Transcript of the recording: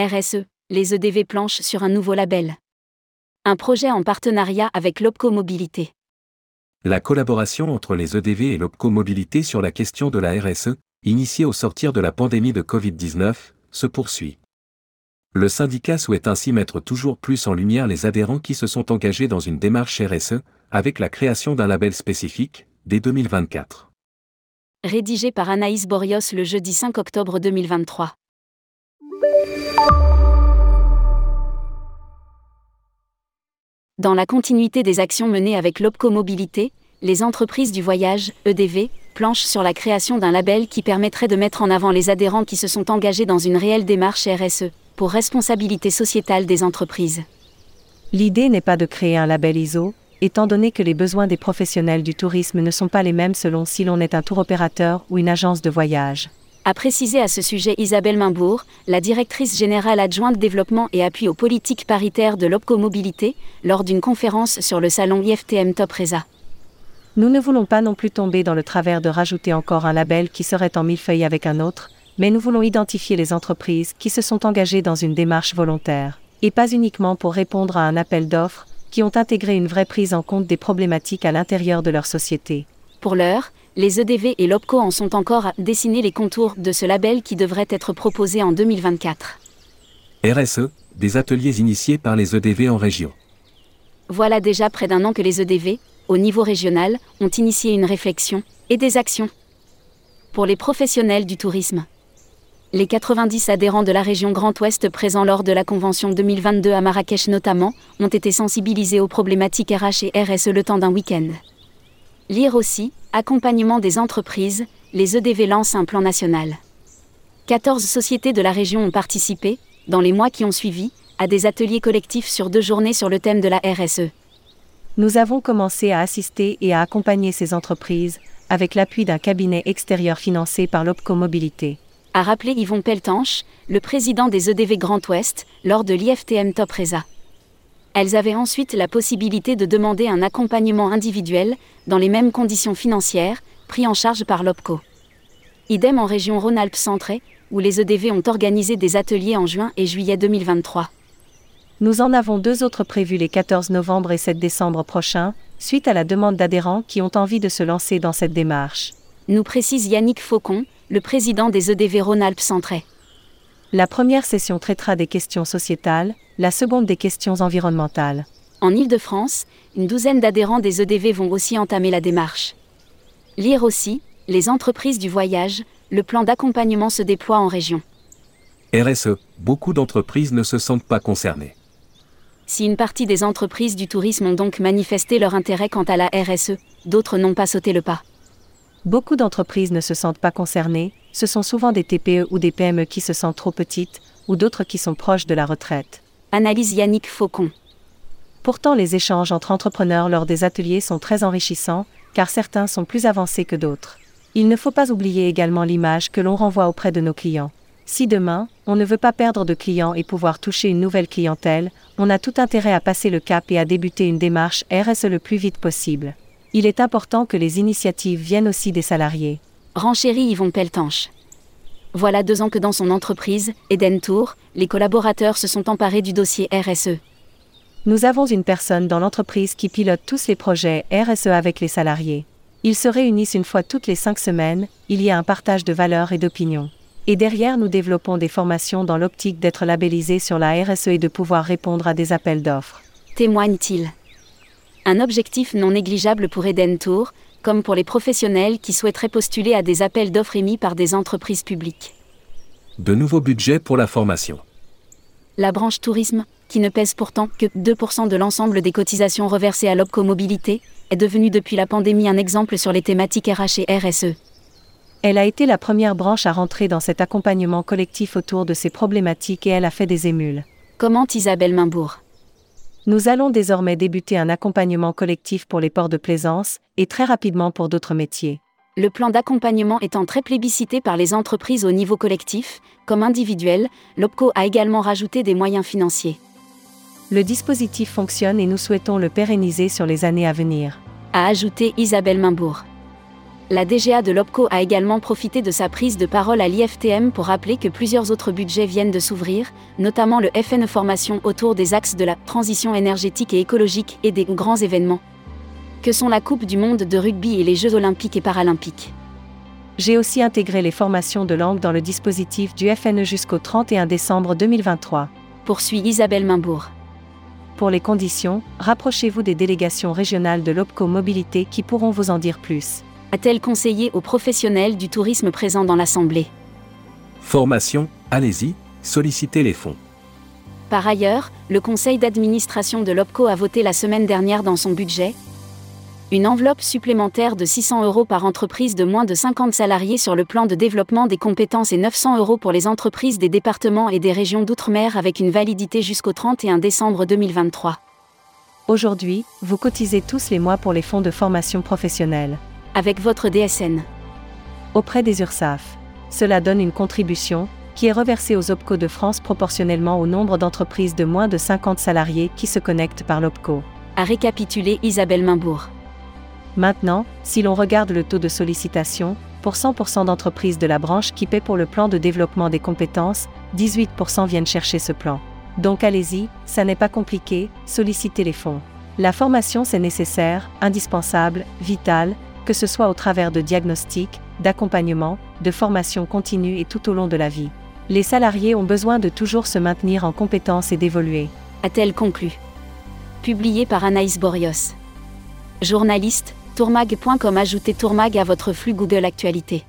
RSE, les EDV planchent sur un nouveau label. Un projet en partenariat avec l'Opco Mobilité. La collaboration entre les EDV et l'Opco Mobilité sur la question de la RSE, initiée au sortir de la pandémie de Covid-19, se poursuit. Le syndicat souhaite ainsi mettre toujours plus en lumière les adhérents qui se sont engagés dans une démarche RSE, avec la création d'un label spécifique, dès 2024. Rédigé par Anaïs Borios le jeudi 5 octobre 2023. Dans la continuité des actions menées avec l'Opco Mobilité, les entreprises du voyage, EDV, planchent sur la création d'un label qui permettrait de mettre en avant les adhérents qui se sont engagés dans une réelle démarche RSE, pour responsabilité sociétale des entreprises. L'idée n'est pas de créer un label ISO, étant donné que les besoins des professionnels du tourisme ne sont pas les mêmes selon si l'on est un tour opérateur ou une agence de voyage. A précisé à ce sujet Isabelle Mimbourg, la directrice générale adjointe développement et appui aux politiques paritaires de l'Opco Mobilité, lors d'une conférence sur le salon IFTM Top Reza. Nous ne voulons pas non plus tomber dans le travers de rajouter encore un label qui serait en millefeuille avec un autre, mais nous voulons identifier les entreprises qui se sont engagées dans une démarche volontaire, et pas uniquement pour répondre à un appel d'offres, qui ont intégré une vraie prise en compte des problématiques à l'intérieur de leur société. Pour l'heure, les EDV et l'OPCO en sont encore à dessiner les contours de ce label qui devrait être proposé en 2024. RSE, des ateliers initiés par les EDV en région. Voilà déjà près d'un an que les EDV, au niveau régional, ont initié une réflexion et des actions. Pour les professionnels du tourisme. Les 90 adhérents de la région Grand Ouest présents lors de la convention 2022 à Marrakech notamment, ont été sensibilisés aux problématiques RH et RSE le temps d'un week-end. Lire aussi, accompagnement des entreprises, les EDV lancent un plan national. 14 sociétés de la région ont participé, dans les mois qui ont suivi, à des ateliers collectifs sur deux journées sur le thème de la RSE. Nous avons commencé à assister et à accompagner ces entreprises, avec l'appui d'un cabinet extérieur financé par l'Opco Mobilité a rappelé Yvon Peltanche, le président des EDV Grand Ouest, lors de l'IFTM Top Reza. Elles avaient ensuite la possibilité de demander un accompagnement individuel, dans les mêmes conditions financières, pris en charge par l'OPCO. Idem en région Rhône-Alpes centrée, où les EDV ont organisé des ateliers en juin et juillet 2023. Nous en avons deux autres prévus les 14 novembre et 7 décembre prochains, suite à la demande d'adhérents qui ont envie de se lancer dans cette démarche. Nous précise Yannick Faucon, le président des EDV Rhône-Alpes centré. La première session traitera des questions sociétales, la seconde des questions environnementales. En Ile-de-France, une douzaine d'adhérents des EDV vont aussi entamer la démarche. Lire aussi, les entreprises du voyage, le plan d'accompagnement se déploie en région. RSE, beaucoup d'entreprises ne se sentent pas concernées. Si une partie des entreprises du tourisme ont donc manifesté leur intérêt quant à la RSE, d'autres n'ont pas sauté le pas. Beaucoup d'entreprises ne se sentent pas concernées, ce sont souvent des TPE ou des PME qui se sentent trop petites, ou d'autres qui sont proches de la retraite. Analyse Yannick Faucon. Pourtant les échanges entre entrepreneurs lors des ateliers sont très enrichissants, car certains sont plus avancés que d'autres. Il ne faut pas oublier également l'image que l'on renvoie auprès de nos clients. Si demain, on ne veut pas perdre de clients et pouvoir toucher une nouvelle clientèle, on a tout intérêt à passer le cap et à débuter une démarche RSE le plus vite possible il est important que les initiatives viennent aussi des salariés. Renchérit Yvon Peltanche. Voilà deux ans que dans son entreprise, Eden Tour, les collaborateurs se sont emparés du dossier RSE. Nous avons une personne dans l'entreprise qui pilote tous les projets RSE avec les salariés. Ils se réunissent une fois toutes les cinq semaines, il y a un partage de valeurs et d'opinions. Et derrière, nous développons des formations dans l'optique d'être labellisés sur la RSE et de pouvoir répondre à des appels d'offres. Témoigne-t-il un objectif non négligeable pour Eden Tour, comme pour les professionnels qui souhaiteraient postuler à des appels d'offres émis par des entreprises publiques. De nouveaux budgets pour la formation. La branche tourisme, qui ne pèse pourtant que 2% de l'ensemble des cotisations reversées à l'OPCO Mobilité, est devenue depuis la pandémie un exemple sur les thématiques RH et RSE. Elle a été la première branche à rentrer dans cet accompagnement collectif autour de ces problématiques et elle a fait des émules. Commente Isabelle Mimbourg? Nous allons désormais débuter un accompagnement collectif pour les ports de plaisance, et très rapidement pour d'autres métiers. Le plan d'accompagnement étant très plébiscité par les entreprises au niveau collectif, comme individuel, l'OPCO a également rajouté des moyens financiers. Le dispositif fonctionne et nous souhaitons le pérenniser sur les années à venir. A ajouté Isabelle Mimbourg. La DGA de l'OPCO a également profité de sa prise de parole à l'IFTM pour rappeler que plusieurs autres budgets viennent de s'ouvrir, notamment le FNE Formation autour des axes de la transition énergétique et écologique et des grands événements, que sont la Coupe du Monde de rugby et les Jeux olympiques et paralympiques? J'ai aussi intégré les formations de langue dans le dispositif du FNE jusqu'au 31 décembre 2023. Poursuit Isabelle Mainbourg. Pour les conditions, rapprochez-vous des délégations régionales de l'OPCO Mobilité qui pourront vous en dire plus a-t-elle conseillé aux professionnels du tourisme présents dans l'Assemblée Formation, allez-y, sollicitez les fonds. Par ailleurs, le conseil d'administration de l'OPCO a voté la semaine dernière dans son budget une enveloppe supplémentaire de 600 euros par entreprise de moins de 50 salariés sur le plan de développement des compétences et 900 euros pour les entreprises des départements et des régions d'outre-mer avec une validité jusqu'au 31 décembre 2023. Aujourd'hui, vous cotisez tous les mois pour les fonds de formation professionnelle avec votre DSN. Auprès des URSAF. Cela donne une contribution, qui est reversée aux OPCO de France proportionnellement au nombre d'entreprises de moins de 50 salariés qui se connectent par l'OPCO. A récapitulé Isabelle Mainbourg. Maintenant, si l'on regarde le taux de sollicitation, pour 100% d'entreprises de la branche qui paient pour le plan de développement des compétences, 18% viennent chercher ce plan. Donc allez-y, ça n'est pas compliqué, sollicitez les fonds. La formation c'est nécessaire, indispensable, vital, que ce soit au travers de diagnostics, d'accompagnement, de formation continue et tout au long de la vie. Les salariés ont besoin de toujours se maintenir en compétence et d'évoluer. A-t-elle conclu? Publié par Anaïs Borios. Journaliste, tourmag.com Ajoutez Tourmag à votre flux Google Actualité.